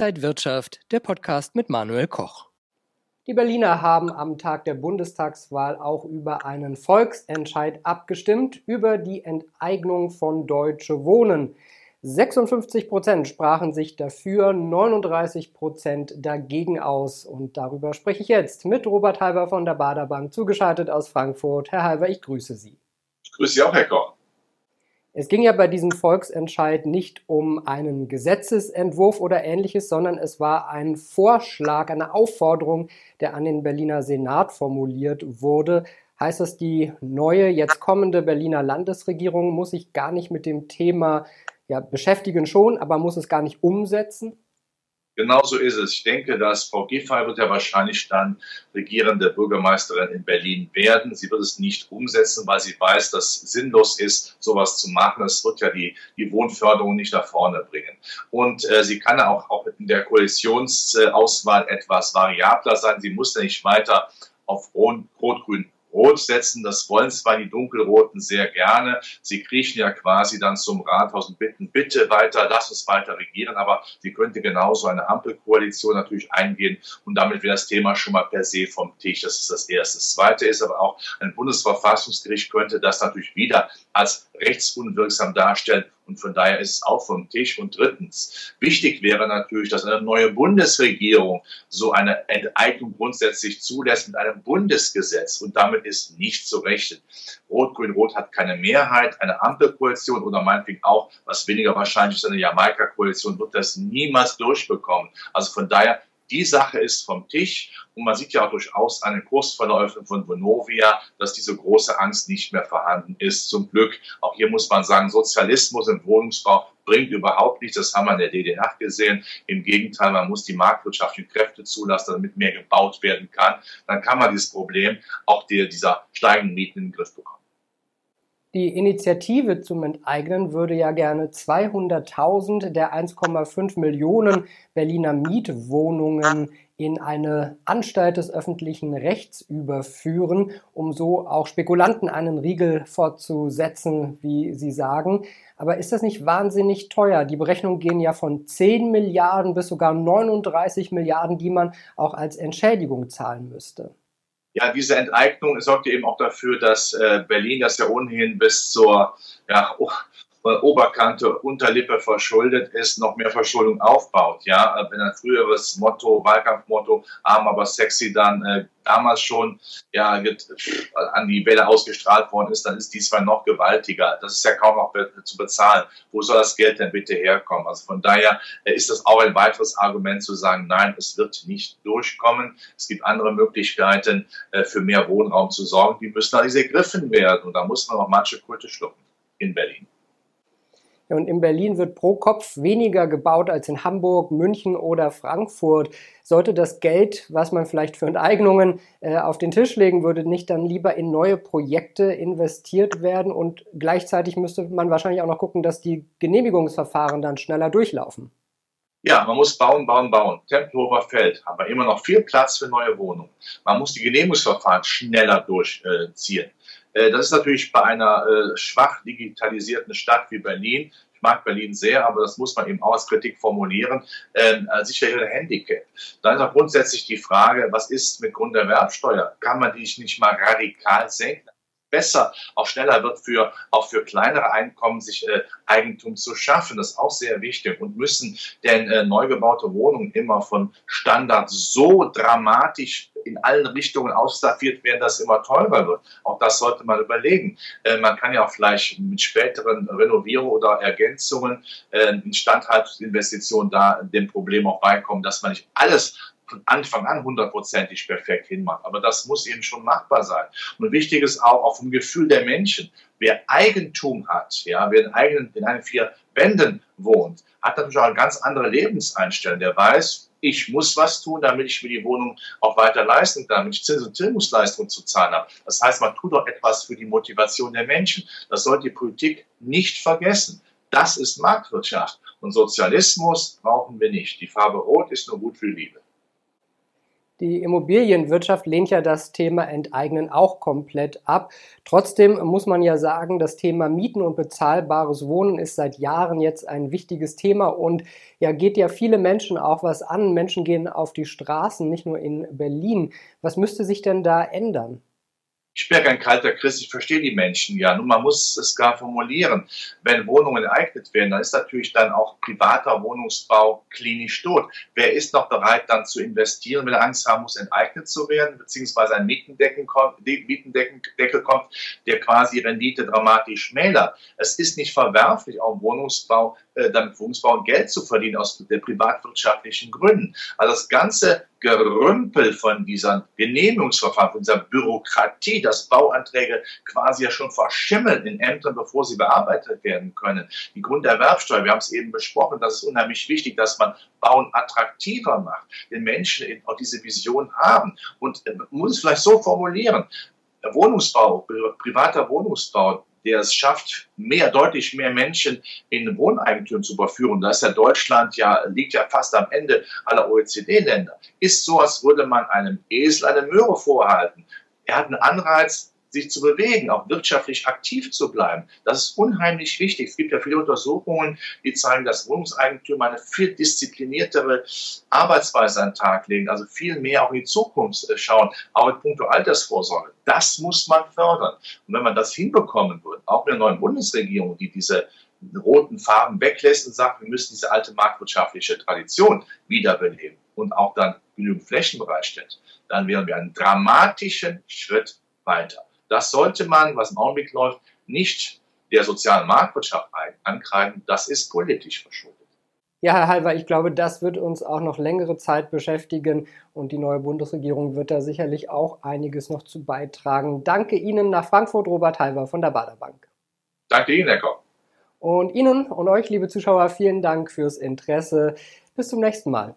Inside Wirtschaft, der Podcast mit Manuel Koch. Die Berliner haben am Tag der Bundestagswahl auch über einen Volksentscheid abgestimmt, über die Enteignung von Deutsche Wohnen. 56 Prozent sprachen sich dafür, 39 Prozent dagegen aus. Und darüber spreche ich jetzt mit Robert Halber von der Baderbank, zugeschaltet aus Frankfurt. Herr Halber, ich grüße Sie. Ich grüße Sie auch, Herr Koch. Es ging ja bei diesem Volksentscheid nicht um einen Gesetzesentwurf oder ähnliches, sondern es war ein Vorschlag, eine Aufforderung, der an den Berliner Senat formuliert wurde. Heißt das, die neue, jetzt kommende Berliner Landesregierung muss sich gar nicht mit dem Thema ja, beschäftigen schon, aber muss es gar nicht umsetzen? Genau so ist es. Ich denke, dass Frau Giffey wird ja wahrscheinlich dann regierende Bürgermeisterin in Berlin werden. Sie wird es nicht umsetzen, weil sie weiß, dass es sinnlos ist, sowas zu machen. Es wird ja die, die Wohnförderung nicht nach vorne bringen. Und äh, sie kann auch, auch in der Koalitionsauswahl etwas variabler sein. Sie muss ja nicht weiter auf Rot-Grün Rot setzen. Das wollen zwar die Dunkelroten sehr gerne. Sie kriechen ja quasi dann zum Rathaus und bitten, bitte weiter, lass uns weiter regieren. Aber sie könnte genauso eine Ampelkoalition natürlich eingehen und damit wäre das Thema schon mal per se vom Tisch. Das ist das Erste. Das Zweite ist aber auch, ein Bundesverfassungsgericht könnte das natürlich wieder als rechtsunwirksam darstellen und von daher ist es auch vom Tisch. Und drittens, wichtig wäre natürlich, dass eine neue Bundesregierung so eine Enteignung grundsätzlich zulässt mit einem Bundesgesetz. Und damit ist nicht zu rechnen. Rot-Grün-Rot hat keine Mehrheit. Eine Ampelkoalition oder meinetwegen auch, was weniger wahrscheinlich ist, eine Jamaika-Koalition wird das niemals durchbekommen. Also von daher die Sache ist vom Tisch und man sieht ja auch durchaus an den Kursverläufen von Vonovia, dass diese große Angst nicht mehr vorhanden ist. Zum Glück, auch hier muss man sagen, Sozialismus im Wohnungsbau bringt überhaupt nichts. Das haben wir in der DDR gesehen. Im Gegenteil, man muss die marktwirtschaftlichen Kräfte zulassen, damit mehr gebaut werden kann. Dann kann man dieses Problem auch dieser steigenden Mieten in den Griff bekommen. Die Initiative zum Enteignen würde ja gerne 200.000 der 1,5 Millionen Berliner Mietwohnungen in eine Anstalt des öffentlichen Rechts überführen, um so auch Spekulanten einen Riegel fortzusetzen, wie Sie sagen. Aber ist das nicht wahnsinnig teuer? Die Berechnungen gehen ja von 10 Milliarden bis sogar 39 Milliarden, die man auch als Entschädigung zahlen müsste ja, diese Enteignung sorgt eben auch dafür, dass äh, Berlin, das ja ohnehin bis zur ja, Oberkante, Unterlippe verschuldet ist, noch mehr Verschuldung aufbaut. Ja, äh, wenn ein früheres Motto, Wahlkampfmotto, arm aber sexy, dann äh, damals schon ja an die Welle ausgestrahlt worden ist, dann ist diesmal noch gewaltiger. Das ist ja kaum noch zu bezahlen. Wo soll das Geld denn bitte herkommen? Also von daher äh, ist das auch ein weiteres Argument zu sagen, nein, es wird nicht durchkommen. Es gibt andere Möglichkeiten, äh, für mehr Wohnraum zu sorgen. Die müssen alles ergriffen werden. Und da muss man auch manche Kulte schlucken in Berlin. Und in Berlin wird pro Kopf weniger gebaut als in Hamburg, München oder Frankfurt. Sollte das Geld, was man vielleicht für Enteignungen äh, auf den Tisch legen würde, nicht dann lieber in neue Projekte investiert werden? Und gleichzeitig müsste man wahrscheinlich auch noch gucken, dass die Genehmigungsverfahren dann schneller durchlaufen. Ja, man muss bauen, bauen, bauen. Tempelhofer Feld haben wir immer noch viel Platz für neue Wohnungen. Man muss die Genehmigungsverfahren schneller durchziehen. Äh, das ist natürlich bei einer äh, schwach digitalisierten Stadt wie Berlin ich mag Berlin sehr, aber das muss man eben auch als Kritik formulieren, ähm, sicherlich ein Handicap. Dann ist auch grundsätzlich die Frage, was ist mit Grunderwerbsteuer? Kann man die nicht mal radikal senken? Besser, auch schneller wird für auch für kleinere Einkommen sich äh, Eigentum zu schaffen. Das ist auch sehr wichtig. Und müssen denn äh, neu gebaute Wohnungen immer von Standard so dramatisch in allen Richtungen ausstaffiert werden, dass es immer teurer wird. Auch das sollte man überlegen. Äh, man kann ja auch vielleicht mit späteren Renovierungen oder Ergänzungen, äh, Instandhaltungsinvestitionen da dem Problem auch beikommen, dass man nicht alles von Anfang an hundertprozentig perfekt hinmacht. Aber das muss eben schon machbar sein. Und wichtig ist auch, auch vom Gefühl der Menschen. Wer Eigentum hat, ja, wer in, eigenen, in einen vier Wänden wohnt, hat natürlich auch eine ganz andere Lebenseinstellung. Der weiß, ich muss was tun, damit ich mir die Wohnung auch weiter leisten kann, damit ich Zins- und Tilgungsleistungen zu zahlen habe. Das heißt, man tut doch etwas für die Motivation der Menschen. Das sollte die Politik nicht vergessen. Das ist Marktwirtschaft. Und Sozialismus brauchen wir nicht. Die Farbe Rot ist nur gut für Liebe. Die Immobilienwirtschaft lehnt ja das Thema Enteignen auch komplett ab. Trotzdem muss man ja sagen, das Thema Mieten und bezahlbares Wohnen ist seit Jahren jetzt ein wichtiges Thema und ja, geht ja viele Menschen auch was an. Menschen gehen auf die Straßen, nicht nur in Berlin. Was müsste sich denn da ändern? Ich bin ja kein kalter Christ, ich verstehe die Menschen ja. Nun, man muss es gar formulieren. Wenn Wohnungen enteignet werden, dann ist natürlich dann auch privater Wohnungsbau klinisch tot. Wer ist noch bereit, dann zu investieren, wenn er Angst haben muss, enteignet zu werden, beziehungsweise ein Mietendeckel kommt, der quasi Rendite dramatisch schmälert? Es ist nicht verwerflich, auch Wohnungsbau, äh, damit Wohnungsbau Geld zu verdienen aus privatwirtschaftlichen Gründen. Also das ganze Gerümpel von dieser Genehmigungsverfahren, von dieser Bürokratie, dass Bauanträge quasi ja schon verschimmeln in Ämtern, bevor sie bearbeitet werden können. Die Grunderwerbsteuer, wir haben es eben besprochen, das ist unheimlich wichtig, dass man Bauen attraktiver macht, den Menschen auch diese Vision haben. Und man muss es vielleicht so formulieren, Wohnungsbau, privater Wohnungsbau, der es schafft, mehr, deutlich mehr Menschen in Wohneigentum zu überführen. Da ist ja Deutschland ja, liegt ja fast am Ende aller OECD-Länder. Ist so, als würde man einem Esel eine Möhre vorhalten. Er hat einen Anreiz, sich zu bewegen, auch wirtschaftlich aktiv zu bleiben. Das ist unheimlich wichtig. Es gibt ja viele Untersuchungen, die zeigen, dass Wohnungseigentümer eine viel diszipliniertere Arbeitsweise an den Tag legen, also viel mehr auch in die Zukunft äh, schauen, auch in puncto Altersvorsorge. Das muss man fördern. Und wenn man das hinbekommen wird, auch mit der neuen Bundesregierung, die diese roten Farben weglässt und sagt, wir müssen diese alte marktwirtschaftliche Tradition wiederbeleben und auch dann genügend Flächen bereitstellt, dann wären wir einen dramatischen Schritt weiter. Das sollte man, was im Augenblick läuft, nicht der sozialen Marktwirtschaft ankreiden. Das ist politisch verschuldet. Ja, Herr Halver, ich glaube, das wird uns auch noch längere Zeit beschäftigen und die neue Bundesregierung wird da sicherlich auch einiges noch zu beitragen. Danke Ihnen nach Frankfurt, Robert Halver von der Baderbank. Danke Ihnen, Herr Koch. Und Ihnen und euch, liebe Zuschauer, vielen Dank fürs Interesse. Bis zum nächsten Mal.